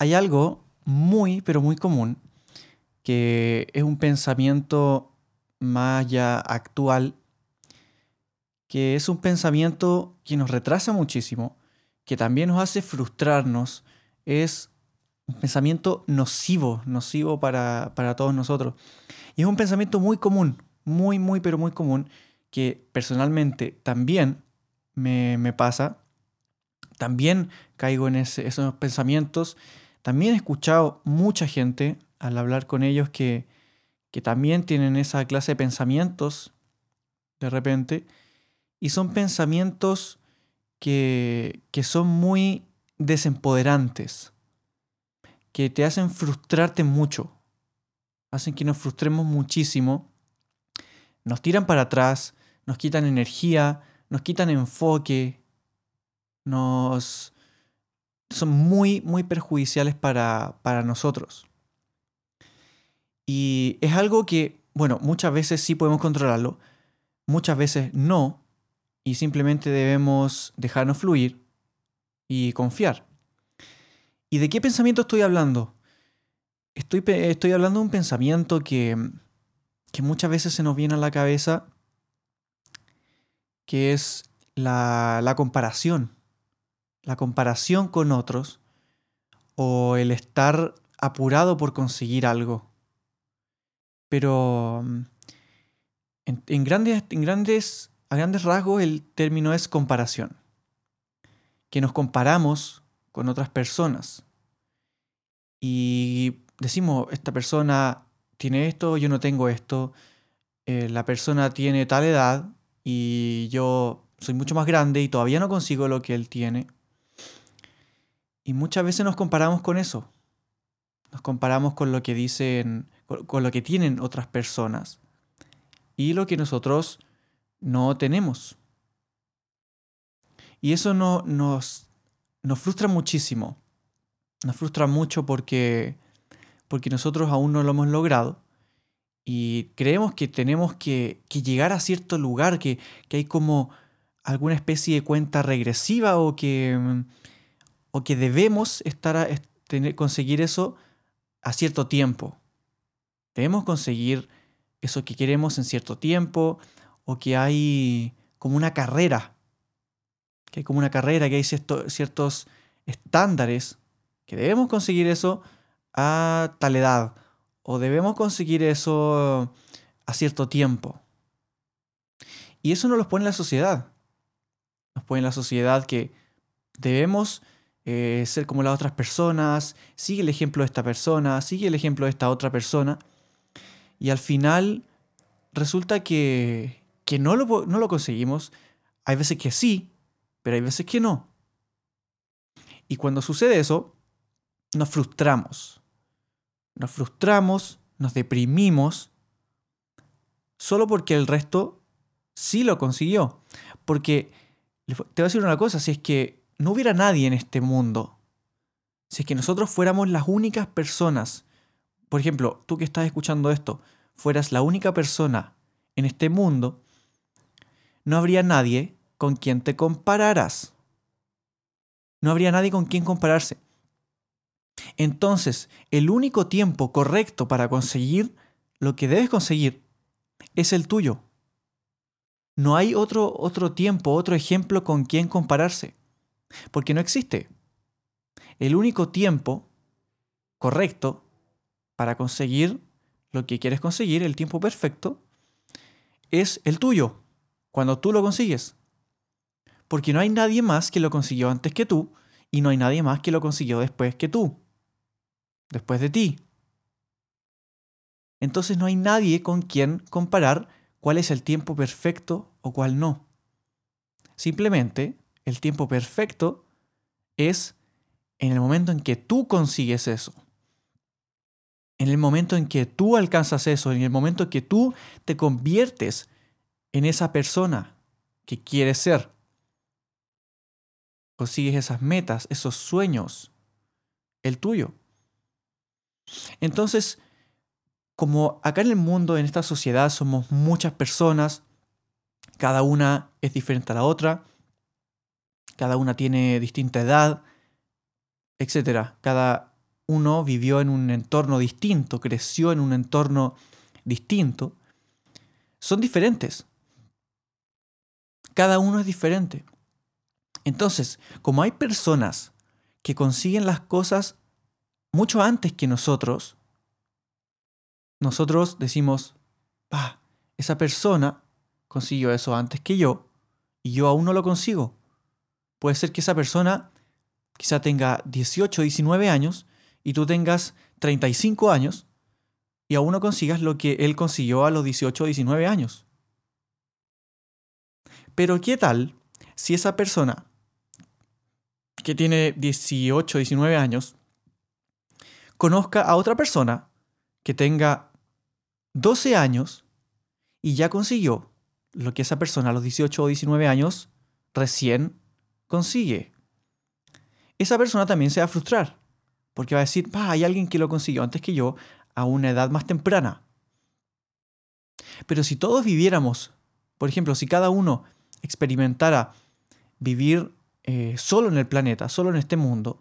Hay algo muy, pero muy común, que es un pensamiento más ya actual, que es un pensamiento que nos retrasa muchísimo, que también nos hace frustrarnos, es un pensamiento nocivo, nocivo para, para todos nosotros. Y es un pensamiento muy común, muy, muy, pero muy común, que personalmente también me, me pasa, también caigo en esos pensamientos, también he escuchado mucha gente al hablar con ellos que, que también tienen esa clase de pensamientos de repente, y son pensamientos que, que son muy desempoderantes, que te hacen frustrarte mucho, hacen que nos frustremos muchísimo, nos tiran para atrás, nos quitan energía, nos quitan enfoque, nos son muy, muy perjudiciales para, para nosotros. Y es algo que, bueno, muchas veces sí podemos controlarlo, muchas veces no, y simplemente debemos dejarnos fluir y confiar. ¿Y de qué pensamiento estoy hablando? Estoy, estoy hablando de un pensamiento que, que muchas veces se nos viene a la cabeza, que es la, la comparación. La comparación con otros o el estar apurado por conseguir algo. Pero en, en, grandes, en grandes, a grandes rasgos el término es comparación. Que nos comparamos con otras personas. Y decimos, esta persona tiene esto, yo no tengo esto. Eh, la persona tiene tal edad y yo soy mucho más grande y todavía no consigo lo que él tiene. Y muchas veces nos comparamos con eso. Nos comparamos con lo que dicen, con, lo que tienen otras personas y lo que nosotros no tenemos. Y eso no, nos, nos frustra muchísimo. Nos frustra mucho porque, porque nosotros aún no lo hemos logrado y creemos que tenemos que, que llegar a cierto lugar, que, que, hay como alguna especie de cuenta regresiva o que, o que debemos estar a, tener, conseguir eso a cierto tiempo. Debemos conseguir eso que queremos en cierto tiempo o que hay como una carrera, que hay como una carrera, que hay cierto, ciertos estándares que debemos conseguir eso a tal edad o debemos conseguir eso a cierto tiempo. Y eso nos lo pone la sociedad. Nos pone la sociedad que debemos eh, ser como las otras personas, sigue el ejemplo de esta persona, sigue el ejemplo de esta otra persona. Y al final resulta que, que no, lo, no lo conseguimos. Hay veces que sí, pero hay veces que no. Y cuando sucede eso, nos frustramos. Nos frustramos, nos deprimimos, solo porque el resto sí lo consiguió. Porque te voy a decir una cosa, si es que no hubiera nadie en este mundo, si es que nosotros fuéramos las únicas personas, por ejemplo, tú que estás escuchando esto, fueras la única persona en este mundo, no habría nadie con quien te compararas. No habría nadie con quien compararse. Entonces, el único tiempo correcto para conseguir lo que debes conseguir es el tuyo. No hay otro, otro tiempo, otro ejemplo con quien compararse, porque no existe. El único tiempo correcto para conseguir lo que quieres conseguir, el tiempo perfecto, es el tuyo, cuando tú lo consigues. Porque no hay nadie más que lo consiguió antes que tú y no hay nadie más que lo consiguió después que tú después de ti. Entonces no hay nadie con quien comparar cuál es el tiempo perfecto o cuál no. Simplemente el tiempo perfecto es en el momento en que tú consigues eso. En el momento en que tú alcanzas eso, en el momento en que tú te conviertes en esa persona que quieres ser. Consigues esas metas, esos sueños, el tuyo. Entonces, como acá en el mundo, en esta sociedad, somos muchas personas, cada una es diferente a la otra, cada una tiene distinta edad, etc. Cada uno vivió en un entorno distinto, creció en un entorno distinto. Son diferentes. Cada uno es diferente. Entonces, como hay personas que consiguen las cosas mucho antes que nosotros, nosotros decimos, ah, esa persona consiguió eso antes que yo y yo aún no lo consigo. Puede ser que esa persona quizá tenga 18, 19 años y tú tengas 35 años y aún no consigas lo que él consiguió a los 18 19 años. Pero ¿qué tal si esa persona que tiene 18, 19 años conozca a otra persona que tenga 12 años y ya consiguió lo que esa persona a los 18 o 19 años recién consigue. Esa persona también se va a frustrar, porque va a decir, hay alguien que lo consiguió antes que yo a una edad más temprana. Pero si todos viviéramos, por ejemplo, si cada uno experimentara vivir eh, solo en el planeta, solo en este mundo,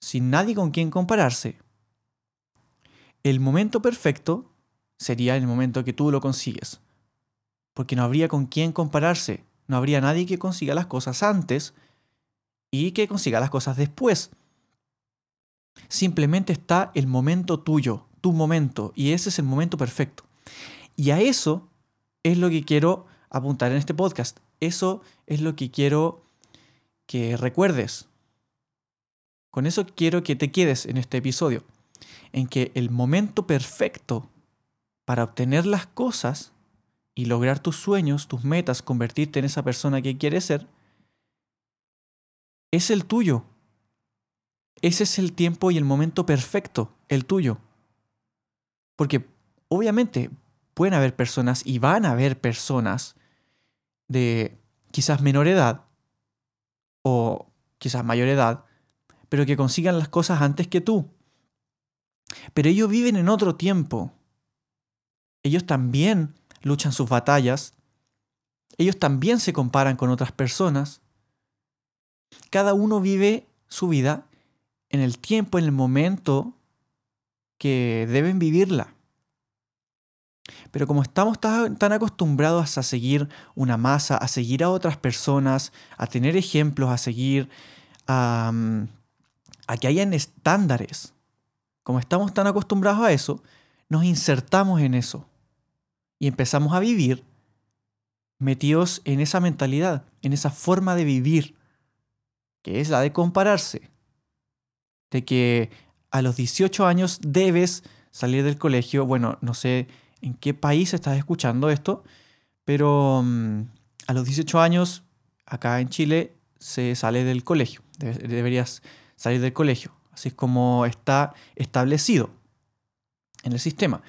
sin nadie con quien compararse, el momento perfecto sería el momento que tú lo consigues. Porque no habría con quién compararse. No habría nadie que consiga las cosas antes y que consiga las cosas después. Simplemente está el momento tuyo, tu momento, y ese es el momento perfecto. Y a eso es lo que quiero apuntar en este podcast. Eso es lo que quiero que recuerdes. Con eso quiero que te quedes en este episodio en que el momento perfecto para obtener las cosas y lograr tus sueños, tus metas, convertirte en esa persona que quieres ser, es el tuyo. Ese es el tiempo y el momento perfecto, el tuyo. Porque obviamente pueden haber personas y van a haber personas de quizás menor edad o quizás mayor edad, pero que consigan las cosas antes que tú. Pero ellos viven en otro tiempo. Ellos también luchan sus batallas. Ellos también se comparan con otras personas. Cada uno vive su vida en el tiempo, en el momento que deben vivirla. Pero como estamos tan acostumbrados a seguir una masa, a seguir a otras personas, a tener ejemplos, a seguir, a, que hayan estándares, como estamos tan acostumbrados a eso, nos insertamos en eso y empezamos a vivir metidos en esa mentalidad, en esa forma de vivir, que es la de compararse, de que a los 18 años debes salir del colegio, bueno, no sé en qué país estás escuchando esto, pero mm, a los 18 años, acá en Chile, se sale del colegio, deberías salir del colegio. Así es como está establecido en el sistema.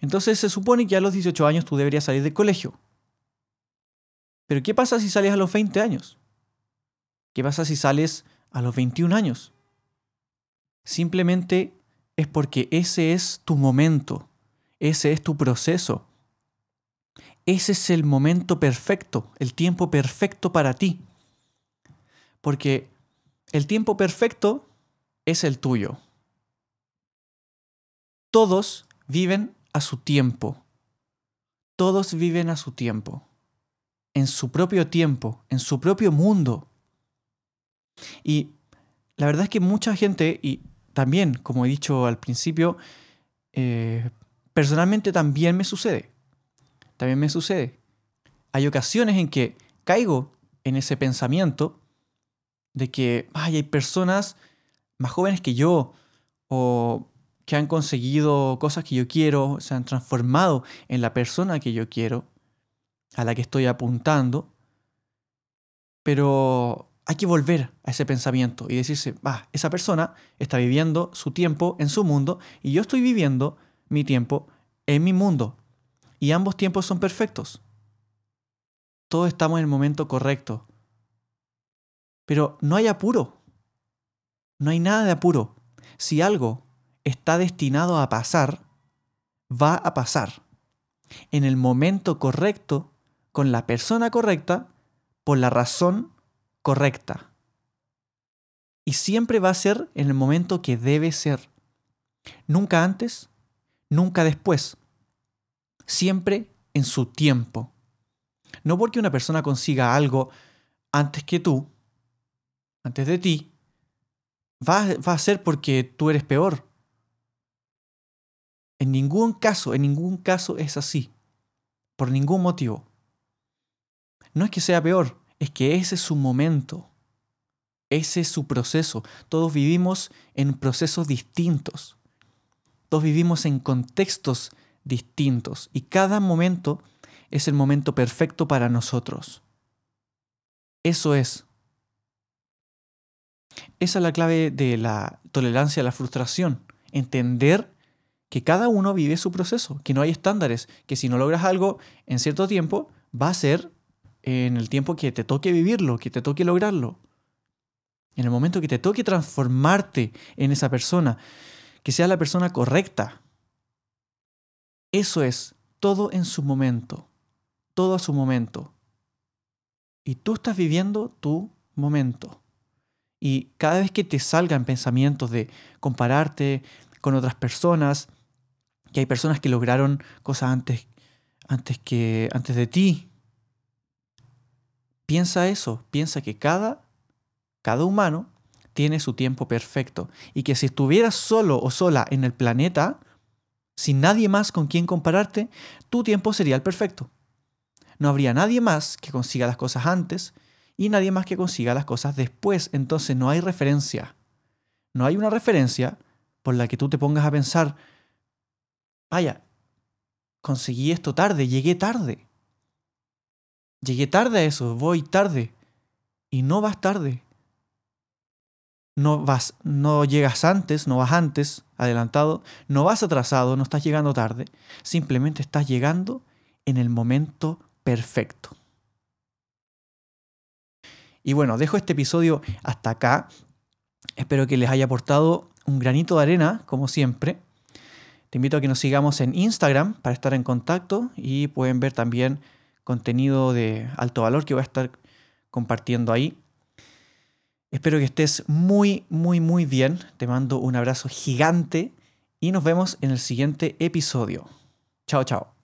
Entonces se supone que a los 18 años tú deberías salir del colegio. Pero ¿qué pasa si sales a los 20 años? ¿Qué pasa si sales a los 21 años? Simplemente es porque ese es tu momento, ese es tu proceso. Ese es el momento perfecto, el tiempo perfecto para ti. Porque el tiempo perfecto es el tuyo. Todos viven a su tiempo. Todos viven a su tiempo. En su propio tiempo, en su propio mundo. Y la verdad es que mucha gente, y también, como he dicho al principio, eh, personalmente también me sucede. También me sucede. Hay ocasiones en que caigo en ese pensamiento de que hay personas más jóvenes que yo o que han conseguido cosas que yo quiero, se han transformado en la persona que yo quiero, a la que estoy apuntando. Pero hay que volver a ese pensamiento y decirse, va, esa persona está viviendo su tiempo en su mundo y yo estoy viviendo mi tiempo en mi mundo. Y ambos tiempos son perfectos. Todos estamos en el momento correcto. Pero no hay apuro. No hay nada de apuro. Si algo está destinado a pasar, va a pasar. En el momento correcto, con la persona correcta, por la razón correcta. Y siempre va a ser en el momento que debe ser. Nunca antes, nunca después. Siempre en su tiempo. No porque una persona consiga algo antes que tú, antes de ti, va, va a ser porque tú eres peor. En ningún caso, en ningún caso es así. Por ningún motivo. No es que sea peor, es que ese es su momento. Ese es su proceso. Todos vivimos en procesos distintos. Todos vivimos en contextos distintos. Y cada momento es el momento perfecto para nosotros. Eso es. Esa es la clave de la tolerancia a la frustración. Entender que cada uno vive su proceso, que no hay estándares, que si no logras algo en cierto tiempo, va a ser en el tiempo que te toque vivirlo, que te toque lograrlo. En el momento que te toque transformarte en esa persona, que sea la persona correcta. Eso es, todo en su momento, todo a su momento. Y tú estás viviendo tu momento. Y cada vez que te salgan pensamientos de compararte con otras personas, que hay personas que lograron cosas antes, antes, que, antes de ti, Piensa eso, piensa que cada, cada humano tiene su tiempo perfecto y que si estuvieras solo o sola en el planeta, sin nadie más con quien compararte, tu tiempo sería el perfecto. No habría nadie más que consiga las cosas antes y nadie más que consiga las cosas después, entonces no hay referencia. No hay una referencia por la que tú te pongas a pensar, vaya, conseguí esto tarde, llegué tarde. Llegué tarde a eso, voy tarde. Y no vas tarde. No vas, no llegas antes, no vas antes, adelantado, no vas atrasado, no estás llegando tarde. Simplemente estás llegando en el momento perfecto. Y bueno, dejo este episodio hasta acá. Espero que les haya aportado un granito de arena, como siempre. Te invito a que nos sigamos en Instagram para estar en contacto y pueden ver también contenido de alto valor que voy a estar compartiendo ahí. Espero que estés muy, muy, muy bien. Te mando un abrazo gigante y nos vemos en el siguiente episodio. Chao, chao.